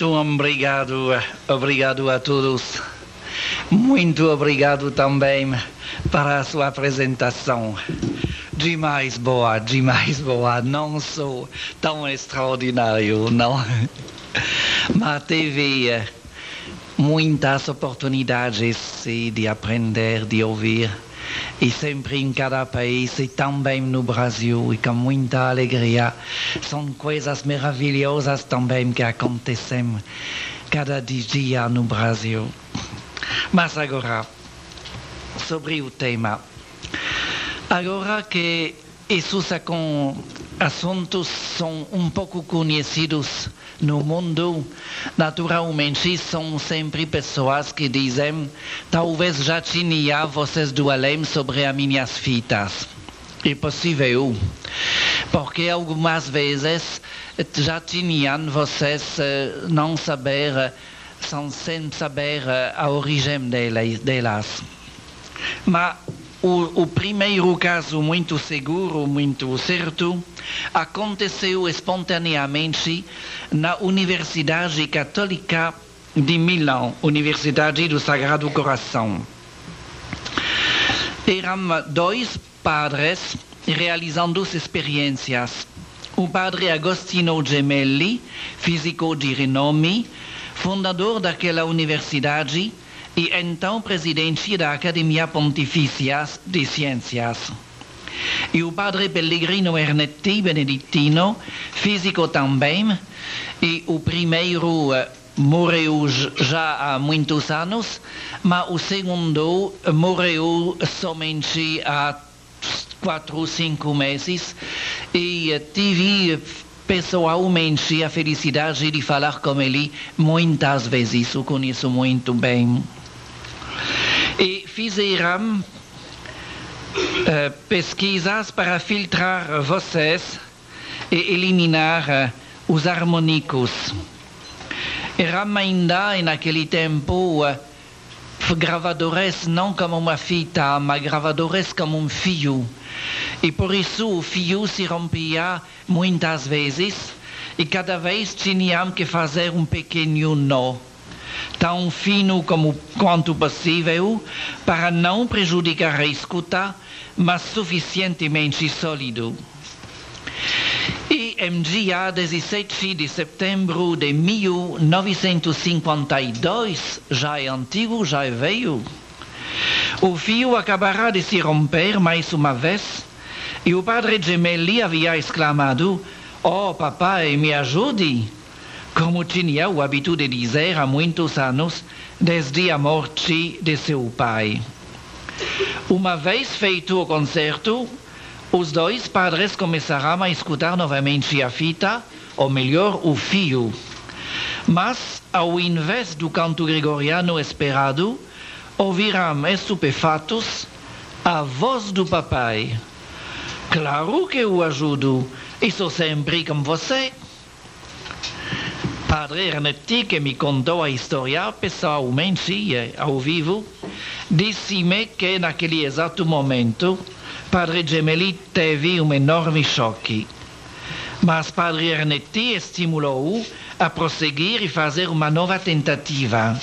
Muito obrigado, obrigado a todos. Muito obrigado também para a sua apresentação. Demais boa, demais boa. Não sou tão extraordinário, não. Mas teve muitas oportunidades de aprender, de ouvir e sempre em cada país e também no Brasil e com muita alegria. São coisas maravilhosas também que acontecem cada dia no Brasil. Mas agora, sobre o tema. Agora que esses assuntos são um pouco conhecidos no mundo, naturalmente são sempre pessoas que dizem talvez já tinha vocês do além sobre as minhas fitas. É possível, porque algumas vezes já tinham vocês eh, não saber, são sem saber eh, a origem delas. Mas o, o, primeiro caso muito seguro, muito certo, aconteceu espontaneamente na Universidade Católica de Milão, Universidade do Sagrado Coração. Eram dois padres realizando experiências. O padre Agostino Gemelli, físico de renome, fundador daquela universidade, e então presidente da Academia Pontifícia de Ciências. E o padre Pellegrino Ernetti Beneditino, físico também, e o primeiro eh, morreu já há muitos anos, mas o segundo morreu somente há quatro ou cinco meses. E eh, tive pessoalmente a felicidade de falar com ele muitas vezes, o conheço muito bem e fizeram uh, pesquisas para filtrar vocês e eliminar uh, os harmônicos. Eram ainda, naquele tempo, uh, gravadores não como uma fita, mas gravadores como um fio. E por isso o fio se rompia muitas vezes e cada vez tinham que fazer um pequeno nó tão fino como quanto possível para não prejudicar a escuta, mas suficientemente sólido. E em dia 17 de setembro de 1952, já é antigo, já é velho, o fio acabará de se romper mais uma vez e o padre Gemelli havia exclamado: Oh, papai, me ajude! Como tinha o hábito de dizer há muitos anos, desde a morte de seu pai. Uma vez feito o concerto, os dois padres começaram a escutar novamente a fita, ou melhor, o fio. Mas, ao invés do canto gregoriano esperado, ouviram estupefatos a voz do papai. Claro que eu ajudo, estou sempre com você. Padre Ernetti, que me contou a história pessoalmente, ao vivo, disse-me que naquele exato momento Padre Gemelli teve um enorme choque. Mas Padre Ernetti estimulou-o a prosseguir e fazer uma nova tentativa.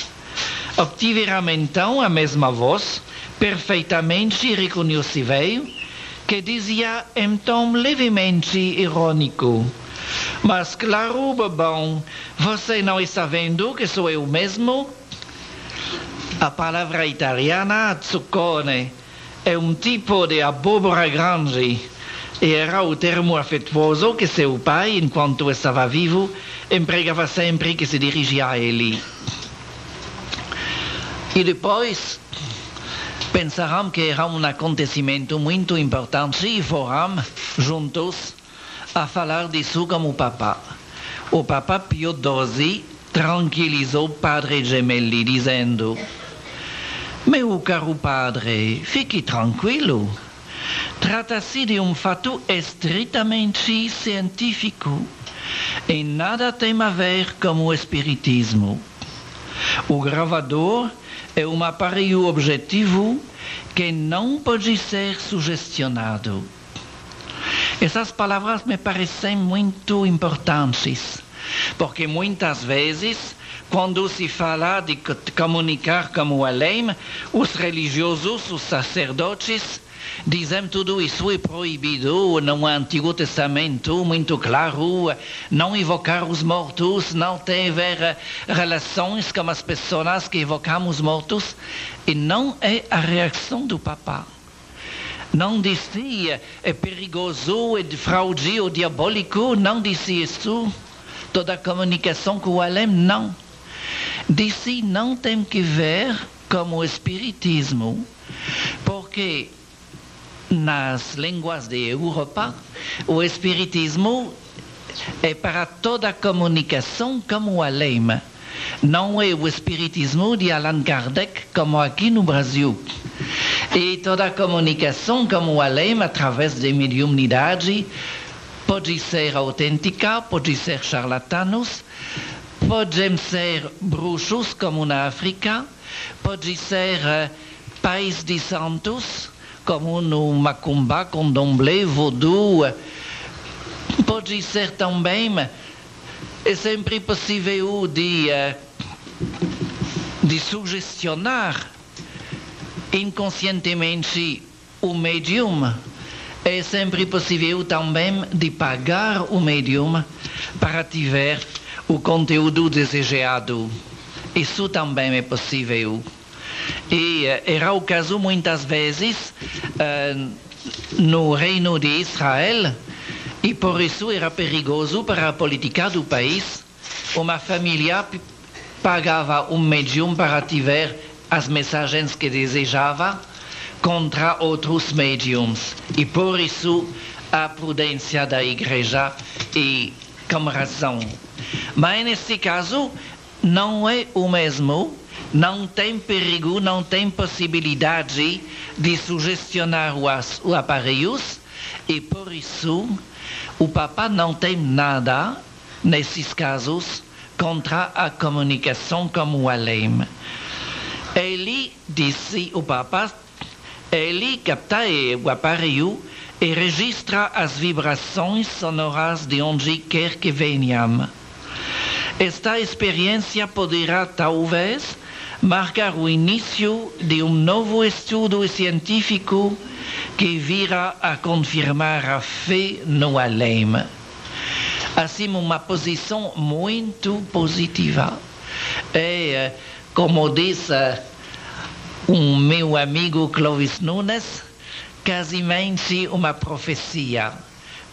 Obtiveram então a mesma voz, perfeitamente reconhecível, que dizia em tom levemente irônico: mas claro, bobão, você não está vendo que sou eu mesmo? A palavra italiana, zuccone, é um tipo de abóbora grande e era o termo afetuoso que seu pai, enquanto estava vivo, empregava sempre que se dirigia a ele. E depois pensaram que era um acontecimento muito importante e foram juntos a falar disso como o Papa. O Papa Pio XII tranquilizou Padre Gemelli dizendo: Meu caro padre, fique tranquilo. Trata-se de um fato estritamente científico e nada tem a ver com o espiritismo. O gravador é um aparelho objetivo que não pode ser sugestionado. Essas palavras me parecem muito importantes, porque muitas vezes, quando se fala de comunicar como além, os religiosos, os sacerdotes, dizem tudo isso é proibido no Antigo Testamento, muito claro, não invocar os mortos, não ter relações com as pessoas que evocamos mortos, e não é a reação do Papa. Não disse é perigoso, é fraude, diabólico, não disse isso. Toda a comunicação com o além, não. Disse não tem que ver como o Espiritismo, porque nas línguas de Europa, o Espiritismo é para toda a comunicação como o além. Não é o Espiritismo de Allan Kardec, como aqui no Brasil. E toda a comunicação como o além, através de mediunidade, pode ser autêntica, pode ser charlatanos, podem ser bruxos, como na África, pode ser uh, pais de santos, como no Macumba, Condomblé, Voodoo. Pode ser também, é sempre possível de, uh, de sugestionar inconscientemente o médium. É sempre possível também de pagar o médium para tiver o conteúdo desejado. Isso também é possível. E uh, era o caso muitas vezes uh, no reino de Israel, e por isso era perigoso para a política do país. Uma família pagava um médium para tiver as mensagens que desejava contra outros médiums. E por isso a prudência da igreja e com razão. Mas nesse caso não é o mesmo, não tem perigo, não tem possibilidade de sugestionar os, os aparelhos e por isso o Papa não tem nada nesses casos contra a comunicação como o além. Ele disse, o Papa, ele capta o aparelho e registra as vibrações sonoras de onde quer que venham. Esta experiência poderá, talvez, marcar o início de um novo estudo científico que virá a confirmar a fé no além. Assim, uma posição muito positiva. É como diz um meu amigo Clovis Nunes, quase uma profecia,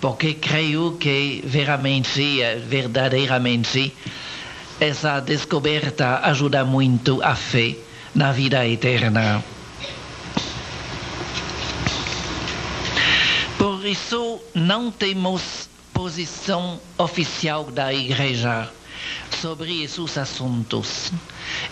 porque creio que veramente, verdadeiramente, essa descoberta ajuda muito a fé na vida eterna. Por isso, não temos posição oficial da Igreja sobre esses assuntos.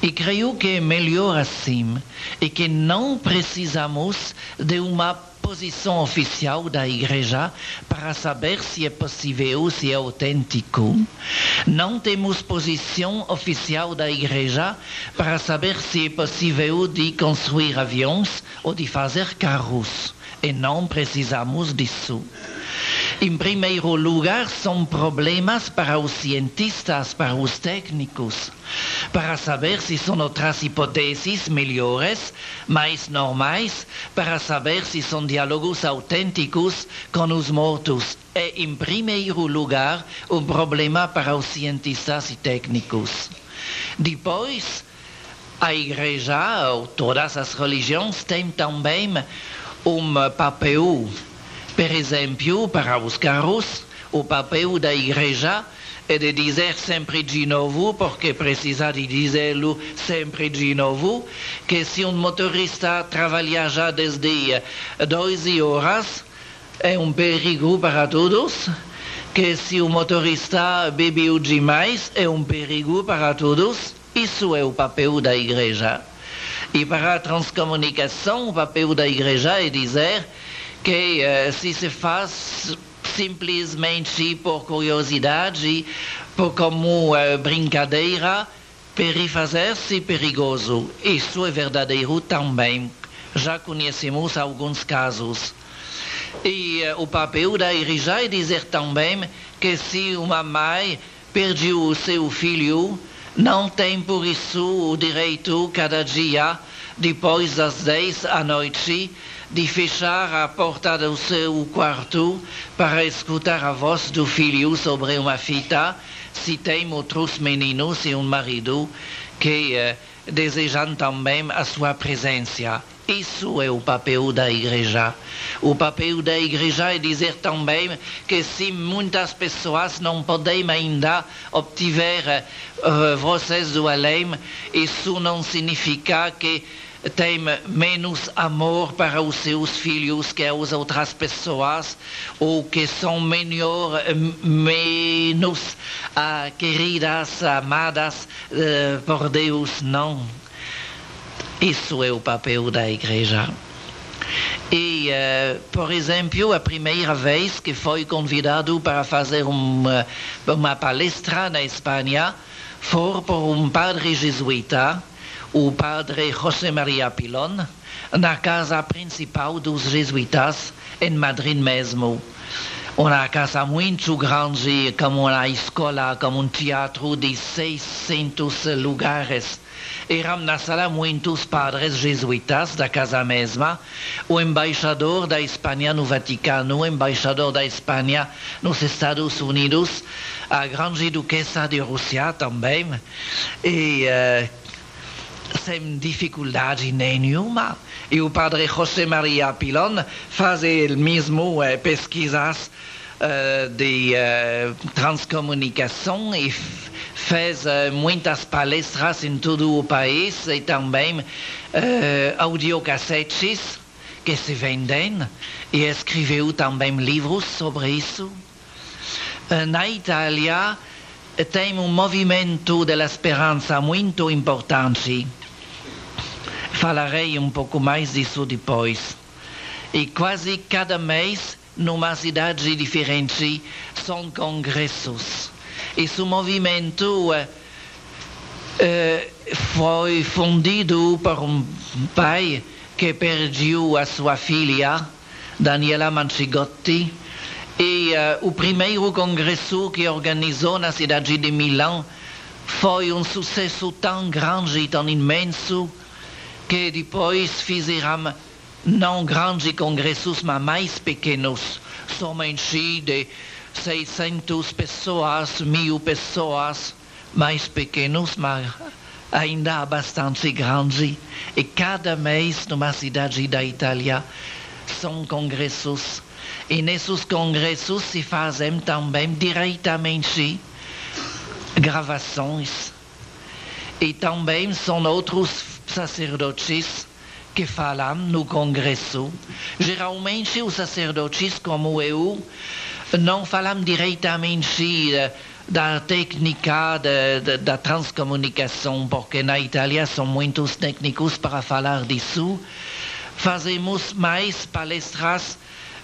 E creio que é melhor assim, e que não precisamos de uma posição oficial da Igreja para saber se é possível, se é autêntico. Não temos posição oficial da Igreja para saber se é possível de construir aviões ou de fazer carros. E não precisamos disso. Em primeiro lugar, são problemas para os cientistas, para os técnicos, para saber se são outras hipóteses melhores, mais normais, para saber se são diálogos autênticos com os mortos. É, em primeiro lugar, um problema para os cientistas e técnicos. Depois, a Igreja, ou todas as religiões, têm também um papel por exemplo, para os carros, o papel da igreja é de dizer sempre de novo, porque precisa de dizê-lo sempre de novo, que se um motorista trabalha já desde 12 horas, é um perigo para todos, que se o motorista bebeu demais, é um perigo para todos. Isso é o papel da igreja. E para a transcomunicação, o papel da igreja é dizer que uh, se se faz simplesmente por curiosidade, por como uh, brincadeira, perifazer-se perigoso. Isso é verdadeiro também. Já conhecemos alguns casos. E uh, o papel da igreja é dizer também que se uma mãe perdeu o seu filho, não tem por isso o direito, cada dia, depois das dez à noite, de fechar a porta do seu quarto para escutar a voz do filho sobre uma fita, se tem outros meninos e um marido que eh, desejam também a sua presença. Isso é o papel da igreja. O papel da igreja é dizer também que se muitas pessoas não podem ainda obter uh, vozes do além, isso não significa que tem menos amor para os seus filhos que as outras pessoas ou que são melhor, menos uh, queridas, amadas uh, por Deus. Não. Isso é o papel da igreja. E, uh, por exemplo, a primeira vez que foi convidado para fazer uma, uma palestra na Espanha foi por um padre jesuíta o padre José Maria Pilon, na casa principal dos jesuítas, em Madrid mesmo. Uma casa muito grande, como uma escola, como um teatro de 600 lugares. Eram na sala muitos padres jesuítas da casa mesma, o embaixador da Espanha no Vaticano, o embaixador da Espanha nos Estados Unidos, a grande duquesa de Rússia também, e uh, sem dificuldade nenhuma. E o padre José Maria Pilon fazia mesmo uh, pesquisas uh, de uh, transcomunicação e fez muitas palestras em todo o país e também uh, audiocassetes que se vendem e escreveu também livros sobre isso. na Itália tem um movimento da esperança muito importante Falarei um pouco mais disso depois. E quase cada mês, numa cidade diferente, são congressos. Esse movimento uh, foi fundido por um pai que perdeu a sua filha, Daniela Mancigotti, e uh, o primeiro congresso que organizou na cidade de Milão foi um sucesso tão grande e tão imenso que depois fizeram não grandes congressos, mas mais pequenos, somente de 600 pessoas, mil pessoas, mais pequenos, mas ainda bastante grandes. E cada mês, numa cidade da Itália, são congressos. E nesses congressos se fazem também diretamente gravações. E também são outros sacerdotes que falam no Congresso. Geralmente, os sacerdotes, como eu, não falam diretamente eh, da técnica de, de, da transcomunicação, porque na Itália são muitos técnicos para falar disso. Fazemos mais palestras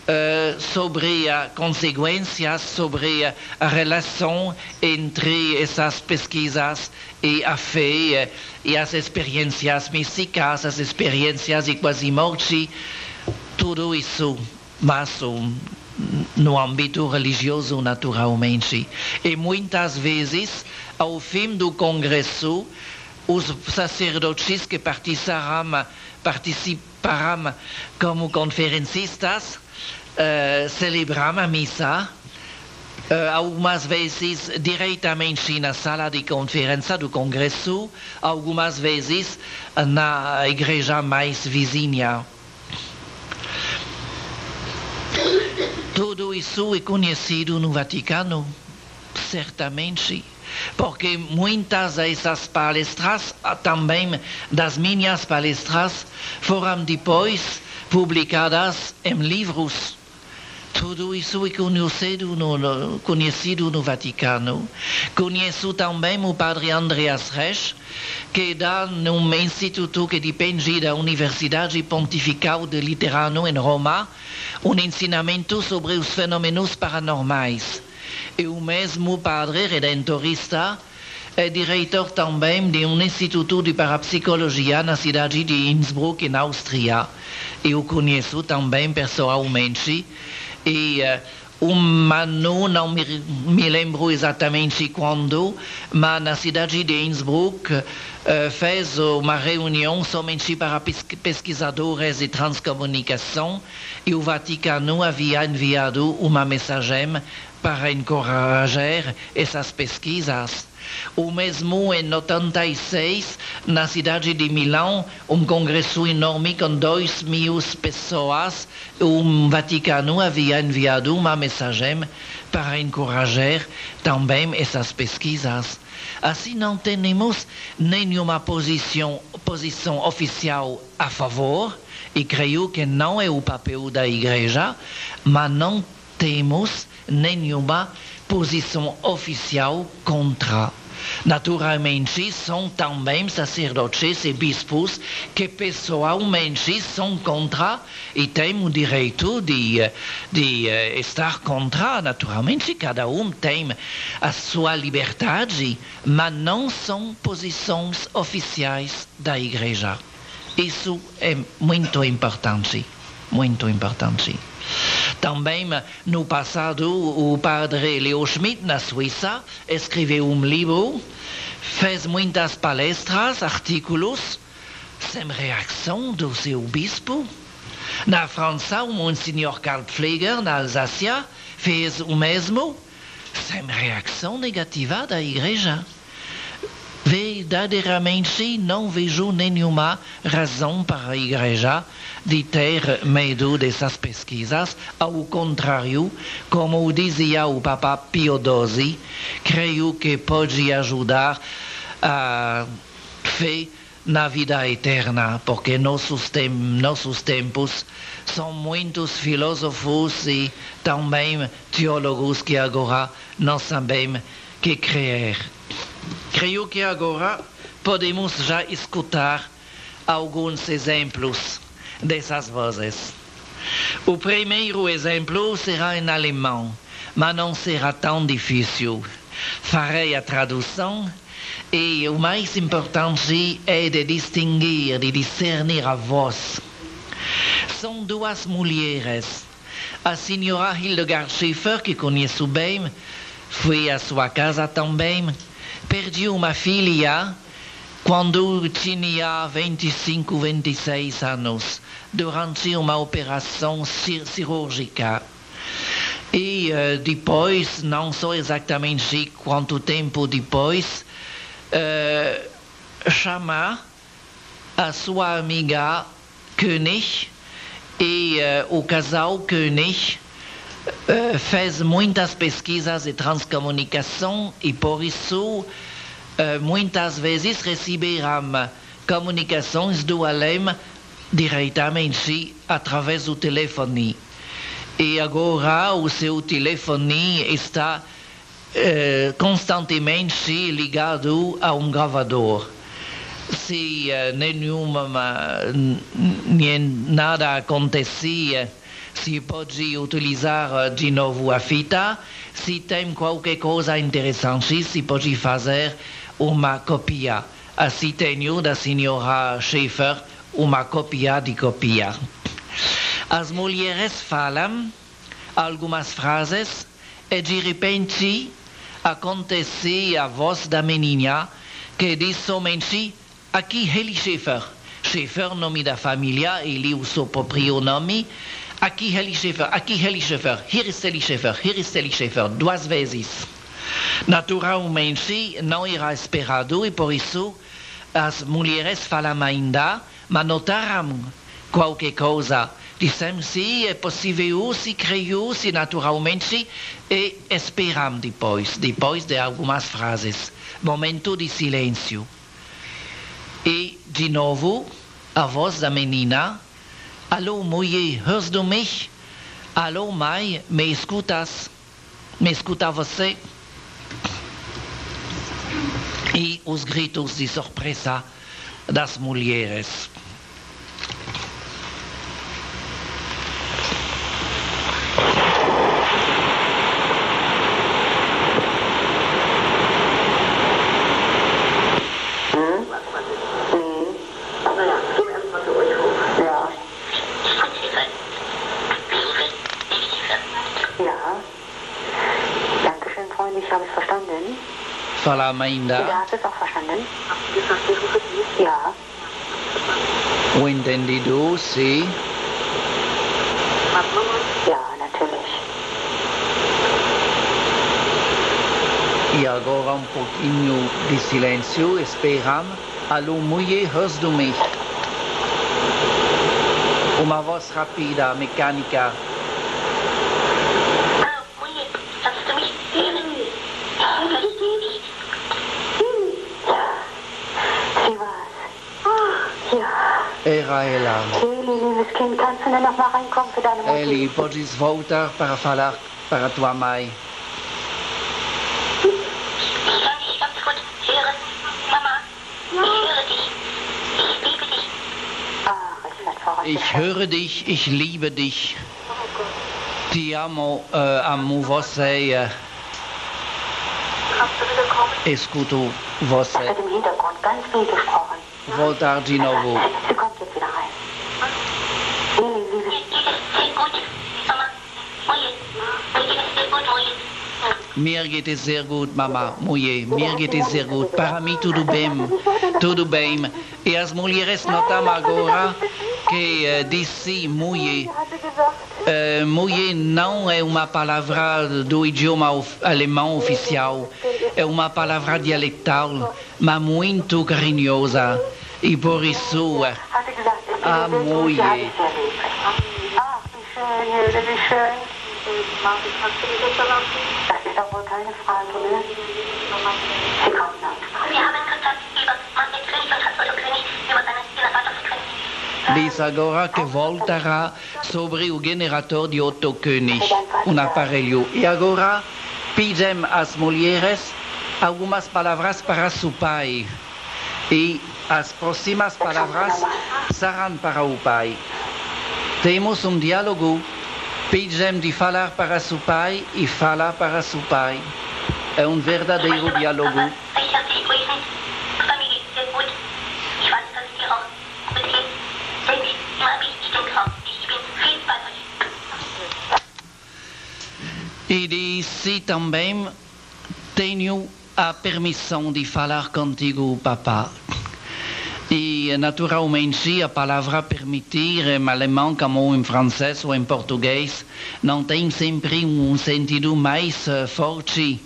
uh, sobre as consequências, sobre a relação entre essas pesquisas e a fé e as experiências místicas, as experiências de quase morte, tudo isso, mas um, no âmbito religioso naturalmente. E muitas vezes, ao fim do congresso, os sacerdotes que participarão, participarão como conferencistas uh, celebram a missa Uh, algumas vezes diretamente na sala de conferência do Congresso, algumas vezes na igreja mais vizinha. Tudo isso é conhecido no Vaticano, certamente, porque muitas dessas palestras, ah, também das minhas palestras, foram depois publicadas em livros tudo isso é conhecido no, conhecido no Vaticano. Conheço também o padre Andreas Resch, que dá num instituto que depende da Universidade Pontifical de Literano em Roma, um ensinamento sobre os fenômenos paranormais. E o mesmo padre redentorista é diretor também de um instituto de parapsicologia na cidade de Innsbruck, na Áustria. Eu conheço também pessoalmente e uh, um ano, não me, me, lembro exatamente quando, mas na cidade de Innsbruck uh, fez uma reunião somente para pesquisadores de transcomunicação e o Vaticano havia enviado uma mensagem para encorajar essas pesquisas. O mesmo em 86, na cidade de Milão, um congresso enorme com dois mil pessoas, o Vaticano havia enviado uma mensagem para encorajar também essas pesquisas. Assim não temos nenhuma posição, posição oficial a favor, e creio que não é o papel da Igreja, mas não temos nenhuma posição oficial contra. Naturalmente, são também sacerdotes e bispos que pessoalmente são contra e têm o direito de, de uh, estar contra. Naturalmente, cada um tem a sua liberdade, mas não são posições oficiais da Igreja. Isso é muito importante, muito importante. Também no passado, o padre Leo Schmidt, na Suíça, escreveu um livro, fez muitas palestras, artículos, sem reação do seu bispo. Na França, o Monsignor Karl Pfleger, na Alsácia, fez o mesmo, sem reação negativa da Igreja verdadeiramente não vejo nenhuma razão para a Igreja de ter medo dessas pesquisas. Ao contrário, como dizia o Papa Pio XII, creio que pode ajudar a fé na vida eterna, porque nossos, tem, nossos tempos são muitos filósofos e também teólogos que agora não sabem que crer. Creio que agora podemos já escutar alguns exemplos dessas vozes. O primeiro exemplo será em alemão, mas não será tão difícil. Farei a tradução e o mais importante é de distinguir, de discernir a voz. São duas mulheres. A senhora Hildegard Schäfer, que conheço bem, fui à sua casa também perdi uma filha quando tinha 25, 26 anos, durante uma operação cirúrgica. E uh, depois, não sei exatamente quanto tempo depois, uh, a sua amiga König e uh, o casal König uh, fez muitas pesquisas de transcomunicação e por isso muitas vezes receberam comunicações do além diretamente através do telefone. E agora o seu telefone está uh, constantemente ligado a um gravador. Se uh, nenhuma, nada acontecia se pode utilizar de novo a fita. Se tem qualquer coisa interessante, se pode fazer uma cópia. Assim tenho da senhora Schaefer uma cópia de cópia. As mulheres falam algumas frases e de repente acontece a voz da menina que diz somente aqui Heli Schaefer. Schaefer, nome da família, ele o seu próprio nome, Aqui Heli Schäfer, aqui Heli Schäfer, hier ist Heli Schäfer, hier ist Heli Schäfer, duas vezes. Naturalmente, não era esperado e por isso as mulheres falam ainda, mas notaram qualquer coisa. Disseram se é possível, se creio, se naturalmente, e esperam depois, depois de algumas frases. Momento de silêncio. E, de novo, a voz da menina Alô, mulher, hörst du mich? Alô, mãe, me escutas? Me escuta você? E os gritos de surpresa das mulheres. Du Mainda. hast es auch verstanden? Ja. O entendido, sim. Ja, natürlich. E agora um pouquinho de silêncio. Esperamos. Alô, mulher, hörst du mich? Uma voz rápida, mecânica. schnell noch mal reinkommen für deine Mutter? Eli, pocis volta para falar para tua mãe. Ich höre dich, ich liebe dich. Ti amo, äh, amo você. Escuto você. Ich habe im Hintergrund ganz viel gesprochen. Voltar de novo. Mir geht es sehr gut, Mama, mulher. Mir geht es sehr gut. Para mim tudo bem. Tudo bem. E as mulheres notam agora que eh, disse mulher. gesagt, Eh, mulher não é uma palavra do idioma of- alemão oficial. É uma palavra dialectal, mas muito carinhosa. E por isso, eh, gesagt, ich Ah, wie schön, wie schön. Diz agora que voltará sobre o generador de Otto König, um aparelho. E agora pedem às mulheres algumas palavras para seu pai. E as próximas palavras serão para o pai. Temos um diálogo. Pedem de falar para seu pai e falar para seu pai. É um verdadeiro diálogo. E disse também: Tenho a permissão de falar contigo, papá. E naturalmente a palavra permitir em alemão como em francês ou em português não tem sempre um sentido mais eh, forte.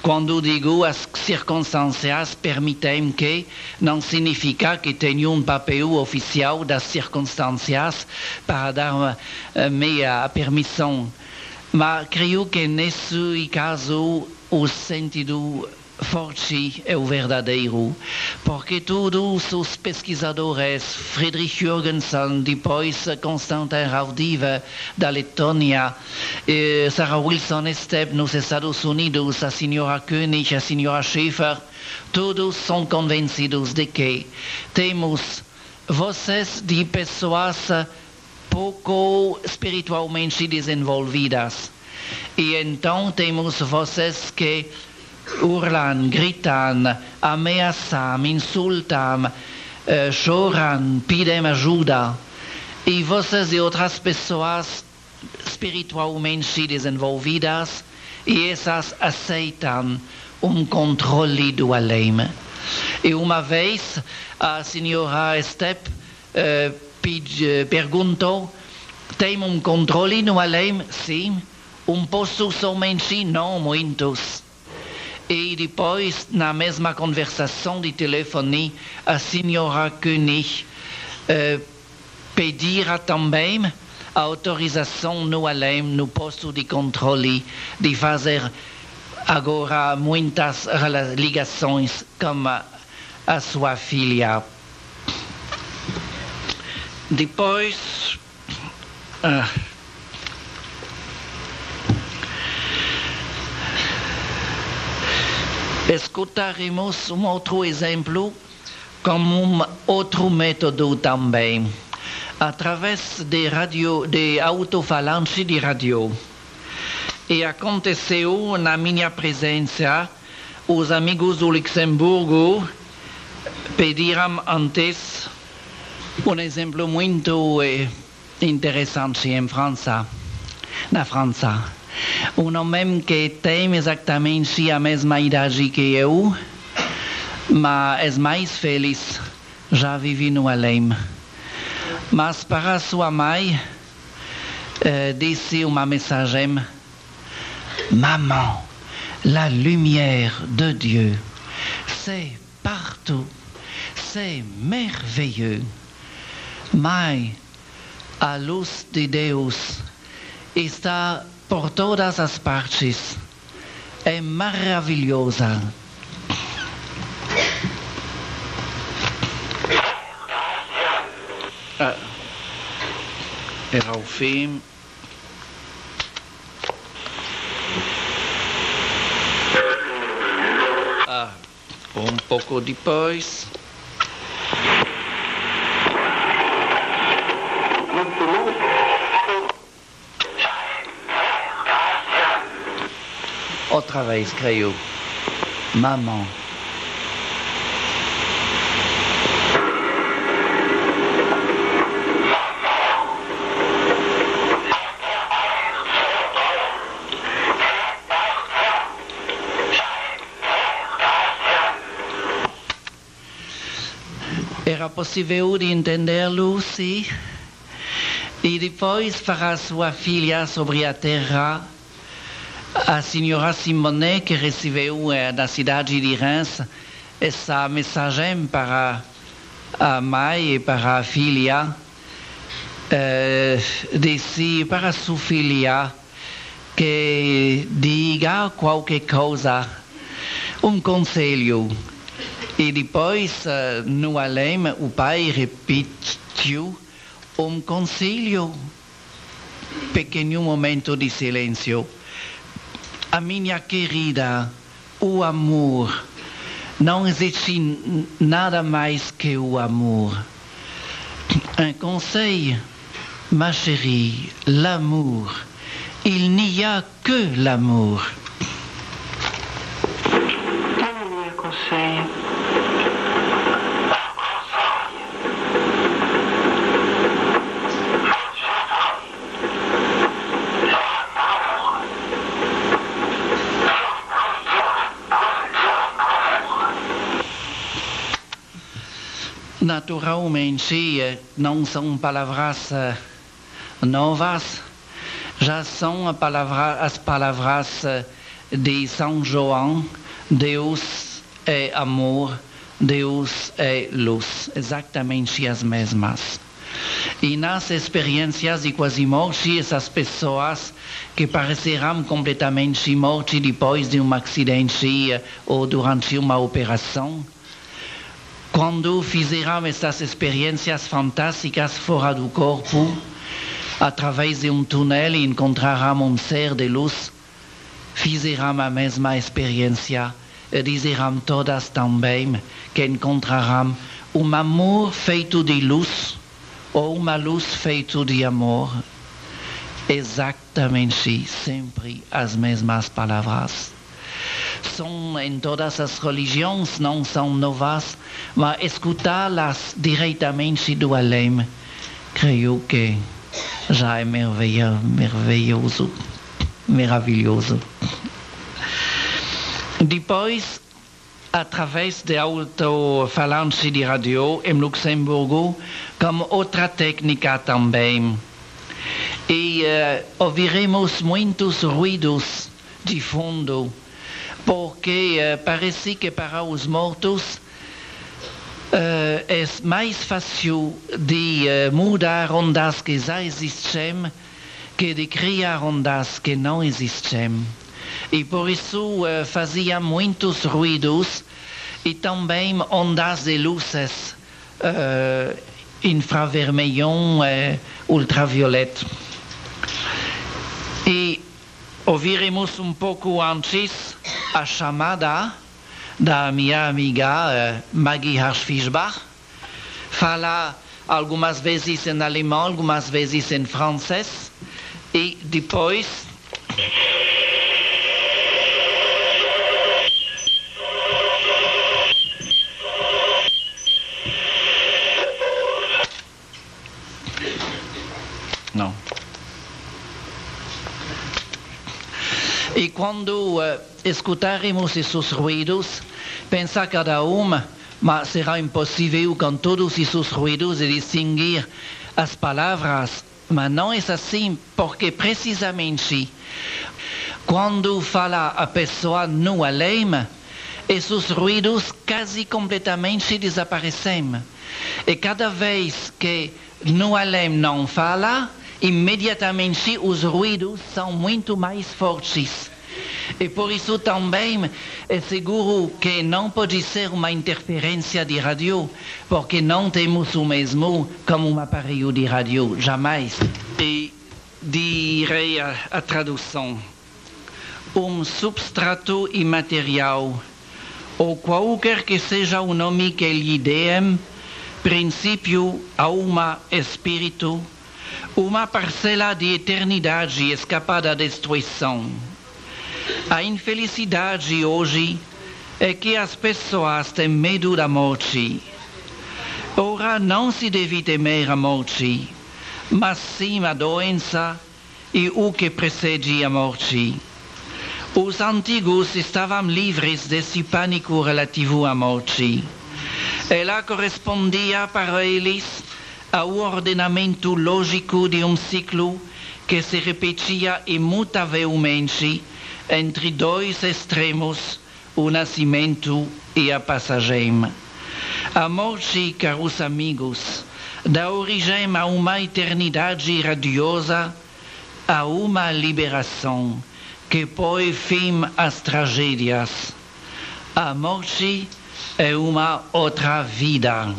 Quando digo as circunstâncias permitem que, não significa que tenho um papel oficial das circunstâncias para dar-me a permissão. Mas creio que nesse caso o sentido forte é o verdadeiro, porque todos os pesquisadores, Friedrich Jürgensen, depois Constantin Raudive da Letônia, eh, Sarah Wilson Estep nos Estados Unidos, a senhora König, a senhora Schaefer, todos são convencidos de que temos vocês de pessoas pouco espiritualmente desenvolvidas. E então temos vocês que urlam, gritam, ameaçam, insultam, eh, choram, pedem ajuda. E vocês e outras pessoas espiritualmente desenvolvidas, e essas aceitam um controle do além. E uma vez a senhora Step eh, pedi- perguntou: tem um controle no além? Sim. Um pouco somente, não muitos. E depois, na mesma conversação de telefone, a senhora König eh, pedira também a autorização no além, no posto de controle, de fazer agora muitas ligações com a, a sua filha. Depois. ah, escutaremos um outro exemplo com um outro método também, através de radio, de autofalante de radio. E aconteceu na minha presença, os amigos do Luxemburgo pediram antes um exemplo muito eh, interessante em França, na França. Um homem que tem exatamente a mesma idade que eu, mas é mais feliz, já vive no além. Mas para sua mãe, euh, disse uma mensagem: Maman, la lumière de Dieu, c'est partout, c'est merveilleux. Mãe, a luz de Deus está por todas as partes. É maravilhosa. Ah, era o fim. Ah, um pouco depois. Outra vez, creio. Maman. Era possível de entendê-lo, sim. E depois fará sua filha sobre a terra a senhora Simone, que recebeu eh, da cidade de Reims essa mensagem para a mãe e para a filha, eh, disse para sua filha que diga qualquer coisa, um conselho. E depois, eh, no além, o pai repetiu um conselho. Pequeno momento de silêncio. A minha querida, o amor. Não existe nada mais que o amor. Un conseil, ma chérie, l'amour. Il n'y a que l'amour. Qual é o conselho? Naturalmente, eh, não são palavras eh, novas, já são palavra- as palavras eh, de São João: Deus é amor, Deus é luz, exatamente as mesmas. E nas experiências de quase morte, essas pessoas que parecerão completamente mortes depois de um acidente ou durante uma operação, quando fizeram essas experiências fantásticas fora do corpo, através de um túnel e encontraram um ser de luz, fizeram a mesma experiência e dizerão todas também que encontrarão um amor feito de luz ou uma luz feito de amor. Exatamente sempre as mesmas palavras são em todas as religiões, não são novas, mas escutá-las diretamente do além, creio que já é maravilhoso. Maravilhoso. Depois, através de alto-falante de rádio em Luxemburgo, como outra técnica também. E eh, ouviremos muitos ruídos de fundo porque eh, parece que para os mortos eh, é mais fácil de eh, mudar ondas que já existem que de criar ondas que não existem. E por isso eh, fazia muitos ruídos e também ondas de luzes eh, infravermelhão ultravioleta. E ouviremos um pouco antes a chamada da minha amiga eh, Maggie Harsch-Fischbach. Fala algumas vezes em alemão, algumas vezes em francês. E depois Não. E quando uh, escutaremos esses ruídos, pensa cada um, mas será impossível com todos esses ruídos distinguir as palavras. Mas não é assim, porque precisamente quando fala a pessoa no além, esses ruídos quase completamente desaparecem. E cada vez que no além não fala, imediatamente os ruídos são muito mais fortes. E por isso também é seguro que não pode ser uma interferência de rádio, porque não temos o mesmo como um aparelho de rádio, jamais. E direi a, a tradução. Um substrato imaterial, ou qualquer que seja o nome que lhe deem, princípio, alma, espírito, uma parcela de eternidade escapada da destruição. A infelicidade hoje é que as pessoas têm medo da morte. Ora, não se deve temer a morte, mas sim a doença e o que precede a morte. Os antigos estavam livres desse pânico relativo à morte. Ela correspondia para eles ao ordenamento lógico de um ciclo que se repetia imutavelmente entre dois extremos, o nascimento e a passagem. A morte, caros amigos, dá origem a uma eternidade radiosa, a uma liberação que põe fim às tragédias. A morte é uma outra vida.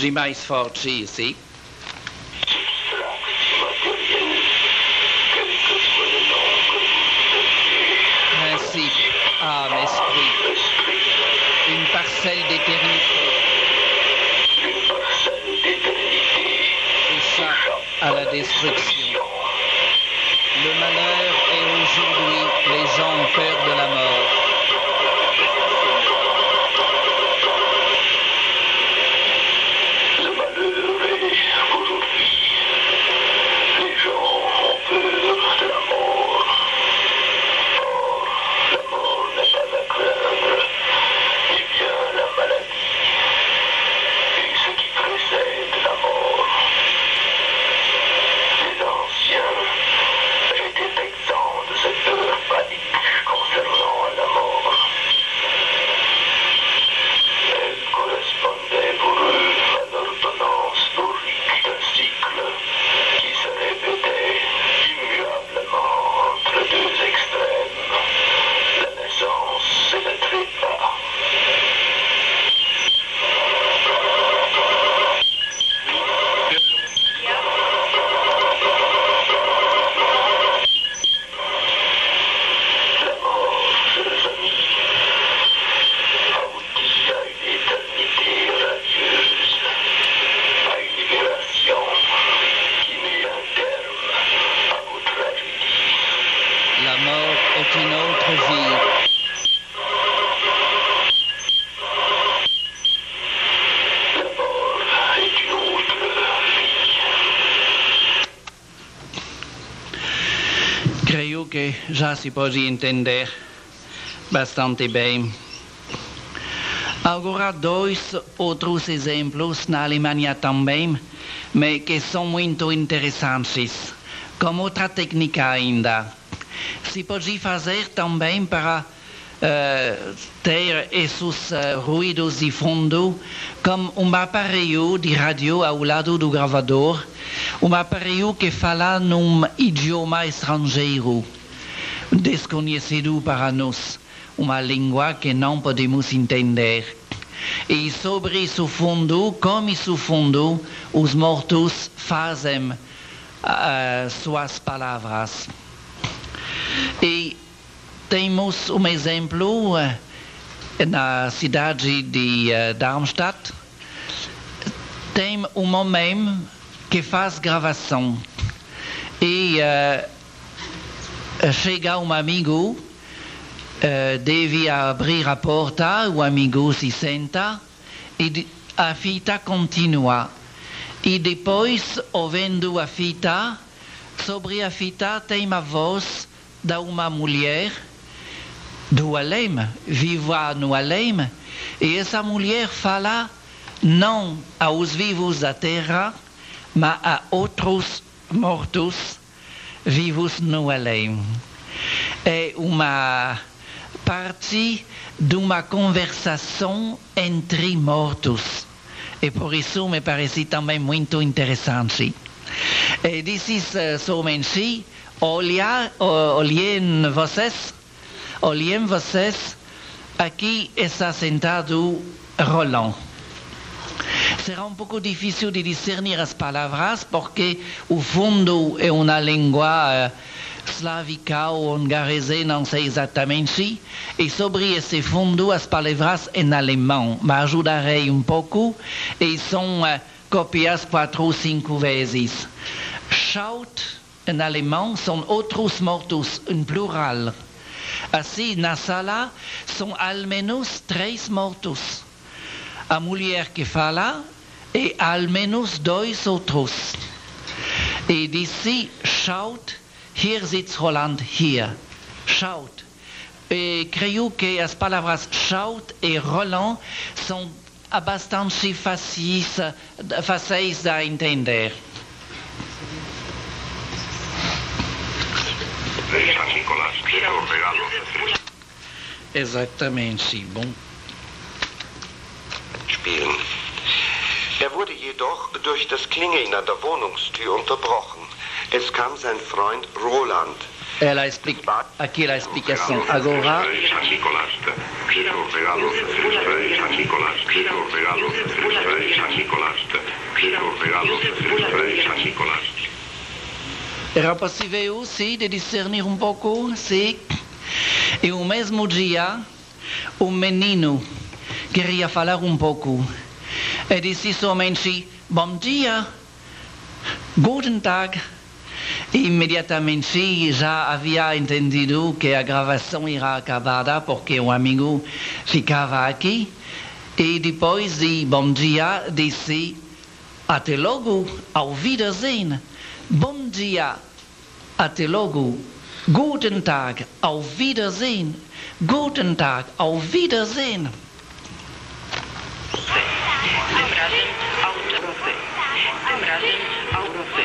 Jimmy Sforci ici. Ainsi, âme, esprit, une parcelle d'éternité. Tout ça à la destruction. Já se pode entender bastante bem. Agora, dois outros exemplos na Alemanha também, mas que são muito interessantes. Com outra técnica ainda. Se pode fazer também para uh, ter esses uh, ruídos de fundo com um aparelho de rádio ao lado do gravador, um aparelho que fala num idioma estrangeiro desconhecido para nós, uma língua que não podemos entender. E sobre isso fundo, como isso fundo, os mortos fazem uh, suas palavras. E temos um exemplo uh, na cidade de uh, Darmstadt. Tem um homem que faz gravação. E uh, chega um amigo, uh, deve abrir a porta, o amigo se senta e a fita continua. E depois, ouvindo a fita, sobre a fita tem uma voz de uma mulher do além, viva no além, e essa mulher fala não aos vivos da terra, mas a outros mortos vivos no além. É uma parte de uma conversação entre mortos. E por isso me parece também muito interessante. E disse uh, somente, olhar, olhem vocês, olhem vocês, aqui está sentado Roland. Será um pouco difícil de discernir as palavras porque o fundo é uma língua uh, slávica ou hongarese, não sei exatamente, e sobre esse fundo as palavras em alemão. Mas ajudarei um pouco e são uh, copias quatro ou cinco vezes. Schaut em alemão são outros mortos, em plural. Assim, na sala são ao menos três mortos. A mulher que fala e ao menos dois outros. E disse, schaut, hier sitzt Roland, hier. Schaut. E creio que as palavras schaut e Roland são bastante fáceis, fáceis de entender. Exatamente. Bom, spielen. Er wurde jedoch durch das Klingeln an der Wohnungstür unterbrochen. Es kam sein Freund Roland. ela explica, aqui a explicação. Agora, San Nicolás, quiero regalo. San Nicolás, quiero regalo. San Nicolás, quiero regalo. San Nicolás. era possível, sim, de discernir um pouco, sim. E o mesmo dia, o menino queria falar um pouco. E disse somente, bom dia, guten Tag. Imediatamente já havia entendido que a gravação era acabada porque um amigo ficava aqui. E depois de bom dia, disse até logo, auf Wiedersehen. Bom dia, até logo. Guten Tag, auf Wiedersehen. Guten Tag, auf Wiedersehen. Tym razem auto Europy. Tym razem Europy.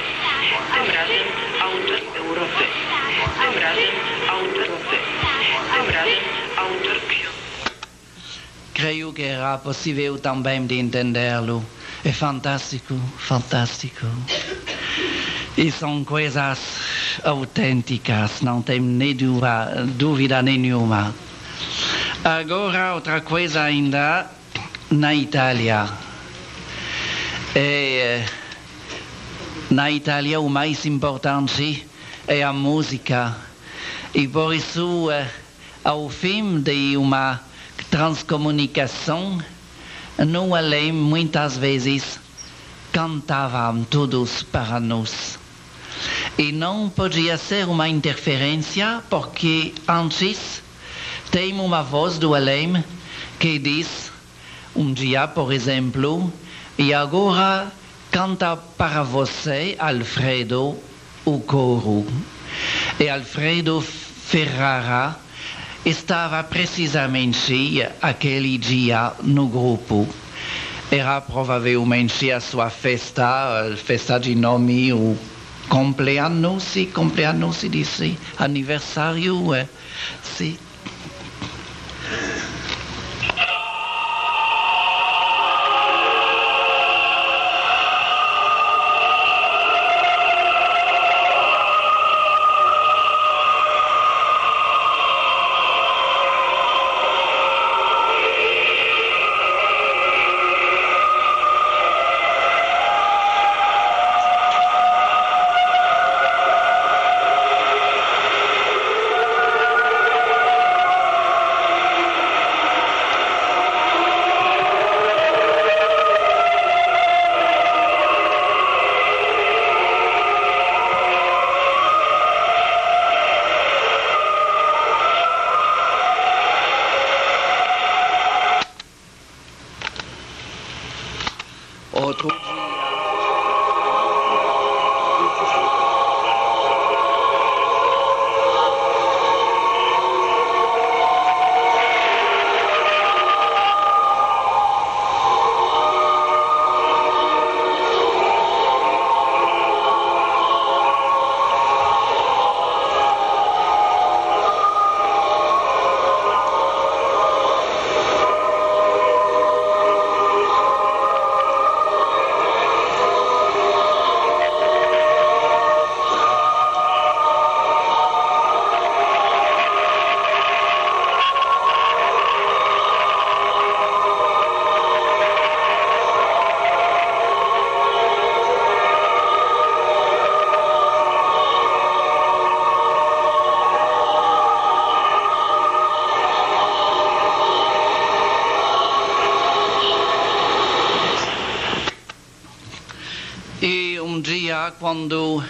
Tym razem auto Europy. Tym razem auto Europy. Tym razem auto Creio que era possível também de entendê-lo. É fantástico, fantástico. E são coisas autênticas, não tem nem dúvida, dúvida nenhuma. Agora, outra coisa ainda, na Itália. É, na Itália, o mais importante é a música. E por isso, eh, ao fim de uma transcomunicação, no além, muitas vezes, cantavam todos para nós. E não podia ser uma interferência, porque antes tem uma voz do além que diz, um dia, por exemplo, e agora canta para você, Alfredo, o coro. E Alfredo Ferrara estava precisamente aquele dia no grupo. Era provavelmente a sua festa, a festa de nome, o compleanno, se compleanno se disse, aniversário, eh, sim. Quando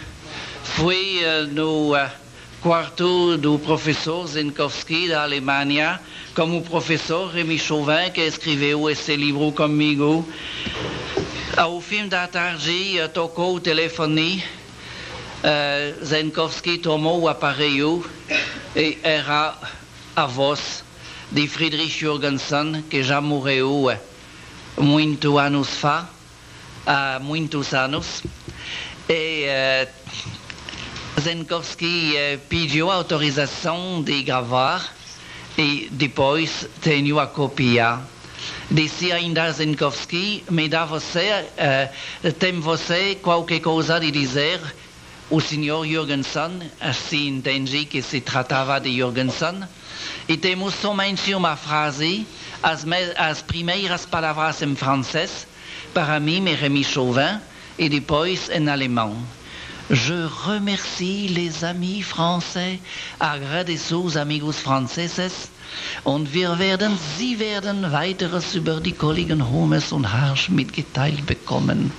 fui uh, no uh, quarto do professor Zenkowski da Alemanha, como professor Remy Chauvin, que escreveu esse livro comigo. Ao fim da tarde, uh, tocou o telefone. Zenkowski tomou o aparelho e era a voz de Friedrich Jürgensen, que já morreu muito anos fa, há muitos anos. E uh, Zenkowski uh, pediu autorização de gravar e depois tenho a cópia. Disse ainda Zenkowski, me dá você, uh, tem você qualquer coisa de dizer? O senhor Jürgensen, assim entendi que se tratava de Jürgensen, e temos somente uma frase, as, as primeiras palavras em francês, para mim e Rémi Chauvin, et depois em alemão. Je remercie les amis français, agradeço os amigos franceses und wir werden, Sie werden weiteres über die Kollegen Holmes und Harsch mitgeteilt bekommen.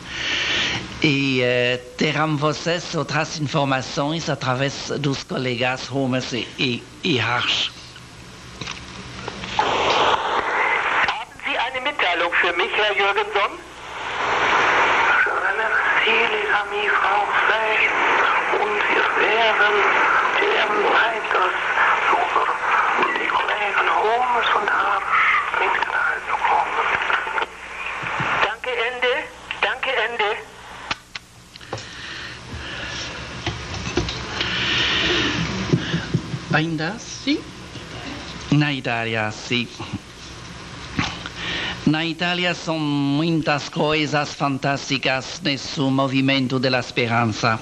E uh, terão vocês outras informações através dos colegas Holmes e, e, e Harsch. Ainda sim? Na Itália, sim. Na Itália são muitas coisas fantásticas nesse movimento da esperança.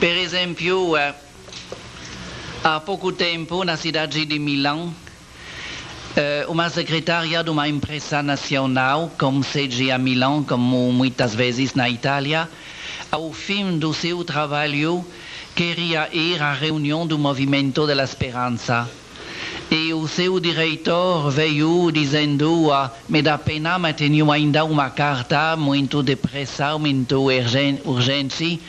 Por exemplo, eh, há pouco tempo, na cidade de Milão, eh, uma secretária de uma empresa nacional, com sede a Milão, como muitas vezes na Itália, ao fim do seu trabalho, queria ir à reunião do movimento da esperança. E o seu diretor veio dizendo: ah, Me dá pena, mas tenho ainda uma carta muito depressa, muito urgen- urgente,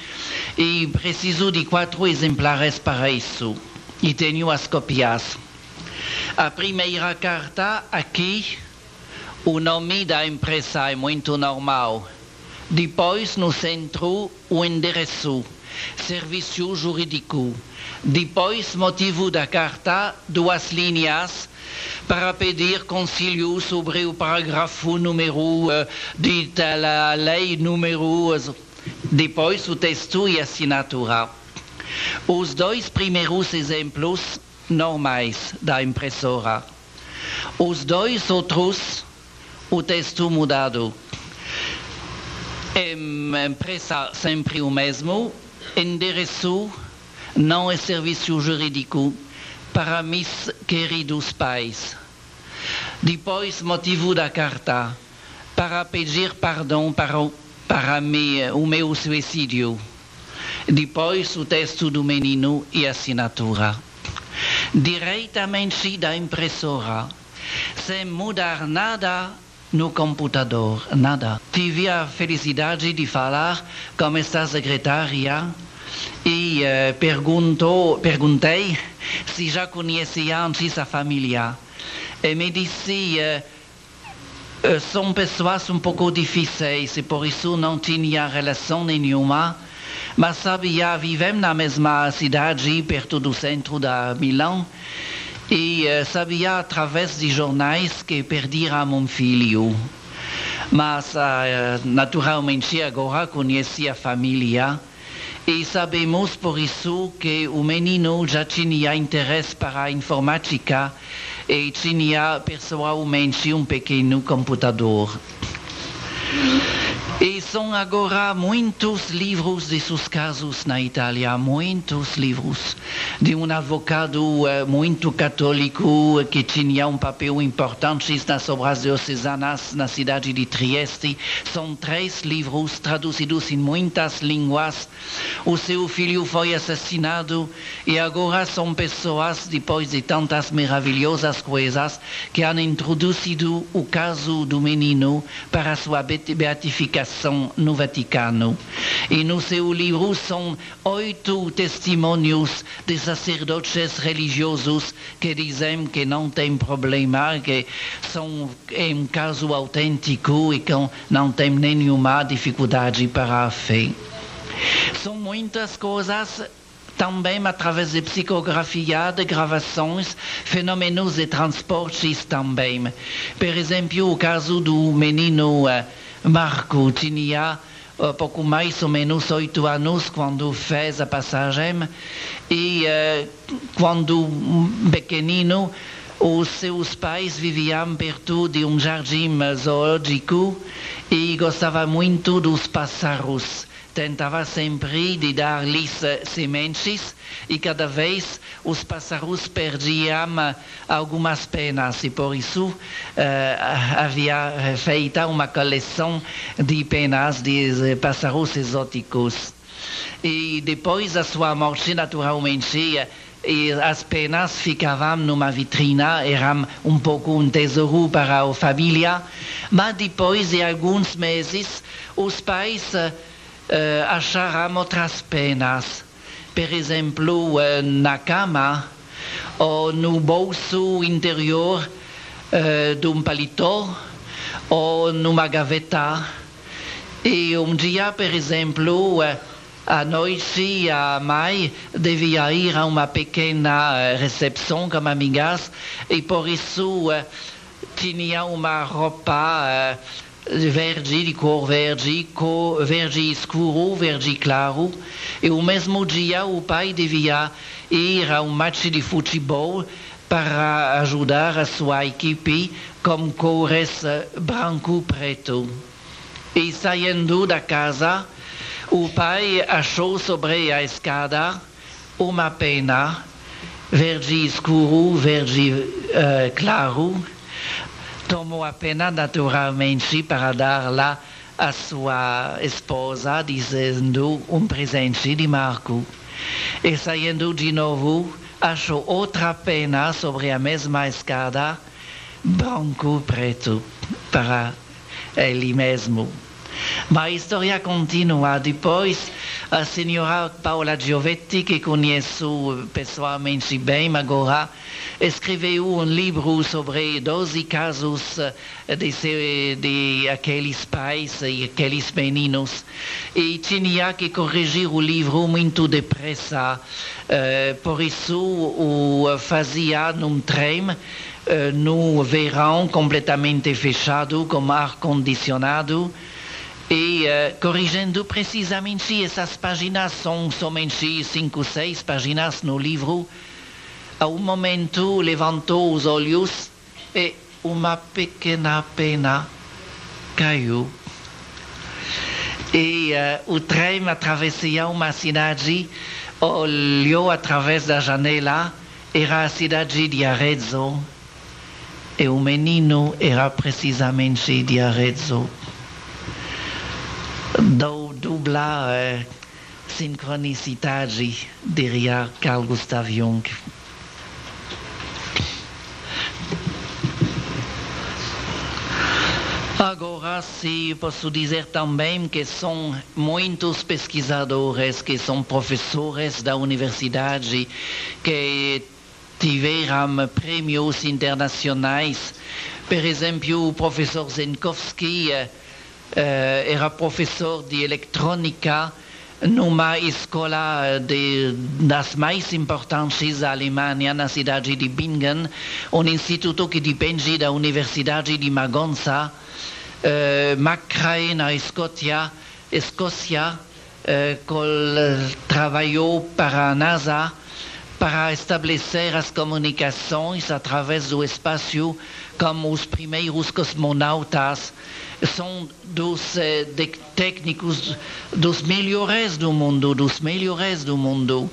e preciso de quatro exemplares para isso. E tenho as cópias. A primeira carta, aqui, o nome da empresa é muito normal. Depois, no centro, o endereço, serviço jurídico. Depois, motivo da carta, duas linhas para pedir conselho sobre o parágrafo número eh, de tal lei número. Depois, o texto e assinatura. Os dois primeiros exemplos normais da impressora. Os dois outros, o texto mudado. Em empresa sempre o mesmo, endereço não é serviço jurídico para meus queridos pais. Depois, motivo da carta, para pedir perdão para, o- para me, o meu suicídio. Depois, o texto do menino e assinatura. Diretamente da impressora, sem mudar nada no computador, nada. Tive a felicidade de falar com esta secretária e eh, perguntou, perguntei se já conhecia antes a família. E me disse, eh, são pessoas um pouco difíceis e por isso não tinha relação nenhuma, mas sabia, vivemos na mesma cidade, perto do centro da Milão, e eh, sabia através de jornais que perderam um filho. Mas ah, naturalmente agora conheci a família e sabemos por isso que o menino já tinha interesse para a informática e tinha pessoalmente um pequeno computador. E são agora muitos livros desses casos na Itália, muitos livros de um advogado eh, muito católico que tinha um papel importante nas obras diocesanas na cidade de Trieste. São três livros traduzidos em muitas línguas. O seu filho foi assassinado e agora são pessoas, depois de tantas maravilhosas coisas, que han introduzido o caso do menino para sua beati- beatificação Comissão no Vaticano. E no seu livro são oito testemunhos de sacerdotes religiosos que dizem que não tem problema, que são é um caso autêntico e que não tem nenhuma dificuldade para a fé. São muitas coisas também através de psicografia, de gravações, fenômenos de transportes também. Por exemplo, o caso do menino uh, Marco tinha uh, pouco mais ou menos oito anos quando fez a passagem. E uh, quando pequenino os seus pais viviam perto de um jardim zoológico e gostava muito dos pássaros tentava sempre de dar-lhes sementes e cada vez os pássaros perdiam algumas penas e por isso uh, havia feito uma coleção de penas de pássaros exóticos. E depois da sua morte, naturalmente, e as penas ficavam numa vitrina, eram um pouco um tesouro para a família, mas depois de alguns meses, os pais uh, acharam outras penas. Por exemplo, uh, na cama ou no bolso interior uh, de um paletó ou numa gaveta. E um dia, por exemplo, à noite a mãe devia ir a uma pequena recepção com amigas e por isso tinha uma roupa verde, de cor verde, cor verde escuro, verde claro. E o mesmo dia o pai devia ir a um match de futebol para ajudar a sua equipe com cores branco-preto. E saindo da casa, o pai achou sobre a escada uma pena verde escuro, verde uh, claro, tomou a pena naturalmente para dar lá a sua esposa, dizendo um presente de Marco. E saindo de novo, achou outra pena sobre a mesma escada, branco preto, para ele mesmo. Mas a história continua. Depois, a senhora Paula Giovetti, que conheço pessoalmente bem agora, escreveu um livro sobre 12 casos de, de aqueles pais e aqueles meninos. E tinha que corrigir o livro muito depressa. Uh, por isso, o fazia num trem no verão completamente fechado, com ar condicionado e uh, corrigindo precisamente essas páginas, são somente cinco, seis páginas no livro, a um momento levantou os olhos e uma pequena pena caiu. E uh, o trem atravessava uma cidade, olhou através da janela, era a cidade de Arezzo, e o menino era precisamente de Arezzo do, dubla uh, sincronicidade, diria Carl Gustav Jung. Agora, se posso dizer também que são muitos pesquisadores que são professores da universidade que tiveram prêmios internacionais. Por exemplo, o professor Zenkowski uh, era professor de eletrônica numa escola de, das mais importantes da Alemanha, na cidade de Bingen, um instituto que depende da Universidade de Magonza, uh, Macrae, na Escócia, Escócia uh, que trabalhou para a NASA para estabelecer as comunicações através do espaço como os primeiros cosmonautas são dos eh, técnicos dos melhores do mundo, dos melhores do mundo.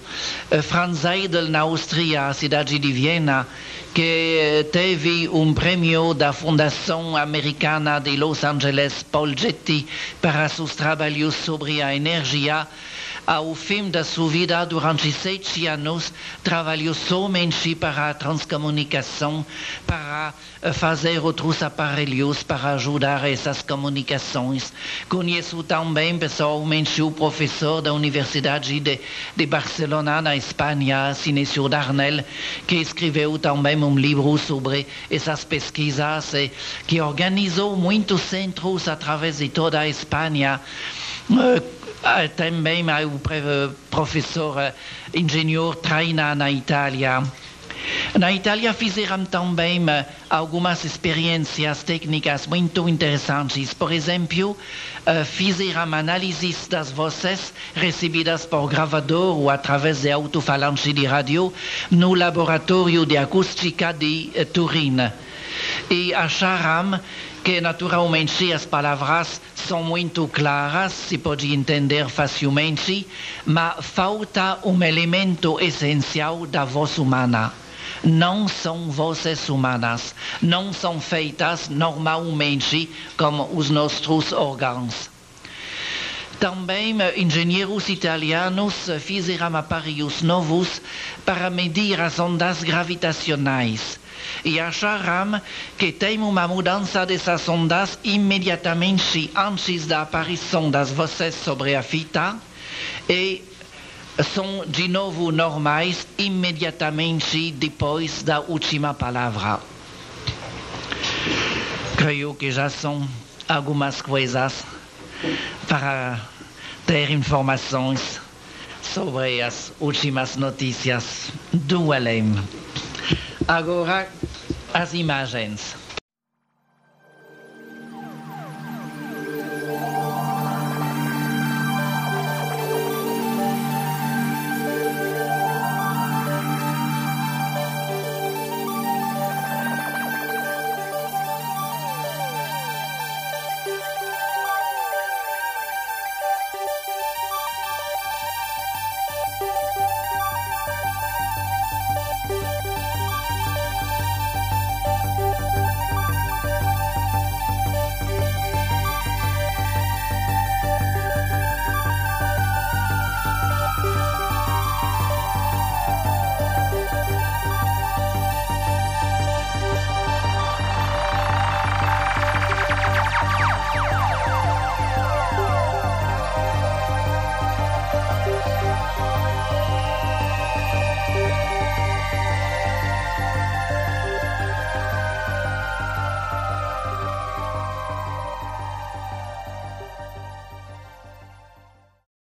Eh, Franz Seidel, na Áustria, a cidade de Viena, que teve um prêmio da Fundação Americana de Los Angeles, Paul Getty, para seus trabalhos sobre a energia, ao fim da sua vida, durante sete anos, trabalhou somente para a transcomunicação, para eh, fazer outros aparelhos para ajudar essas comunicações. Conheço também pessoalmente o professor da Universidade de, de Barcelona, na Espanha, Sinesio Darnell, que escreveu também um livro sobre essas pesquisas e que organizou muitos centros através de toda a Espanha. Uh, também o professor engenheiro treina na Itália. Na Itália fizeram também algumas experiências técnicas muito interessantes. Por exemplo, fizeram análises das vozes recebidas por gravador ou através de alto-falante de rádio no laboratório de acústica de Turim. E acharam que naturalmente as palavras são muito claras, se pode entender facilmente, mas falta um elemento essencial da voz humana. Não são vozes humanas, não são feitas normalmente como os nossos órgãos. Também engenheiros italianos fizeram aparelhos novos para medir as ondas gravitacionais e acharam que tem uma mudança dessas ondas imediatamente antes da aparição das vozes sobre a fita e são de novo normais imediatamente depois da última palavra. Creio que já são algumas coisas para ter informações sobre as últimas notícias do além. Agora, as imagens.